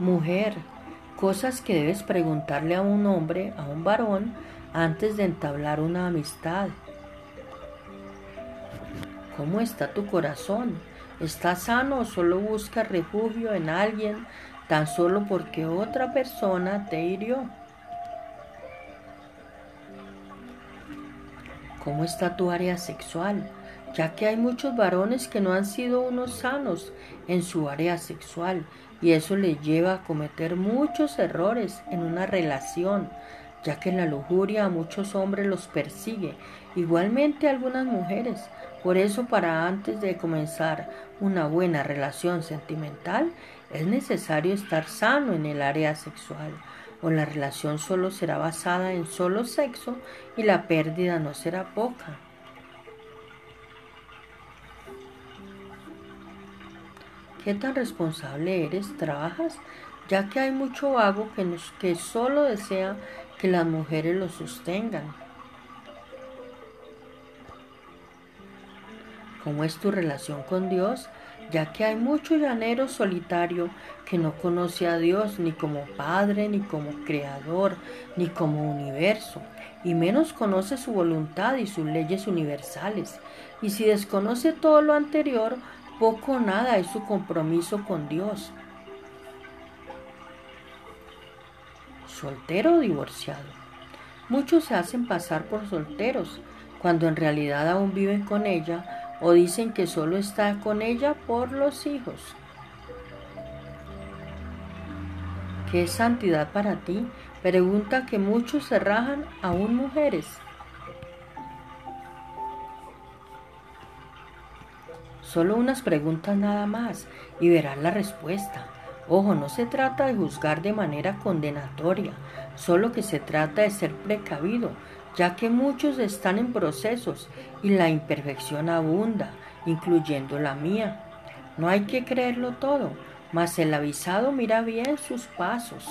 Mujer, cosas que debes preguntarle a un hombre, a un varón, antes de entablar una amistad. ¿Cómo está tu corazón? ¿Está sano o solo buscas refugio en alguien tan solo porque otra persona te hirió? ¿Cómo está tu área sexual? Ya que hay muchos varones que no han sido unos sanos en su área sexual y eso les lleva a cometer muchos errores en una relación, ya que la lujuria a muchos hombres los persigue, igualmente a algunas mujeres. Por eso para antes de comenzar una buena relación sentimental es necesario estar sano en el área sexual o la relación solo será basada en solo sexo y la pérdida no será poca. ¿Qué tan responsable eres? ¿Trabajas? Ya que hay mucho vago que, que solo desea que las mujeres lo sostengan. ¿Cómo es tu relación con Dios? Ya que hay mucho llanero solitario que no conoce a Dios ni como Padre, ni como Creador, ni como universo, y menos conoce su voluntad y sus leyes universales. Y si desconoce todo lo anterior, poco o nada es su compromiso con Dios. Soltero o divorciado. Muchos se hacen pasar por solteros, cuando en realidad aún viven con ella o dicen que solo está con ella por los hijos. ¿Qué santidad para ti? Pregunta que muchos se rajan aún mujeres. Solo unas preguntas nada más y verás la respuesta. Ojo, no se trata de juzgar de manera condenatoria, solo que se trata de ser precavido, ya que muchos están en procesos y la imperfección abunda, incluyendo la mía. No hay que creerlo todo, mas el avisado mira bien sus pasos.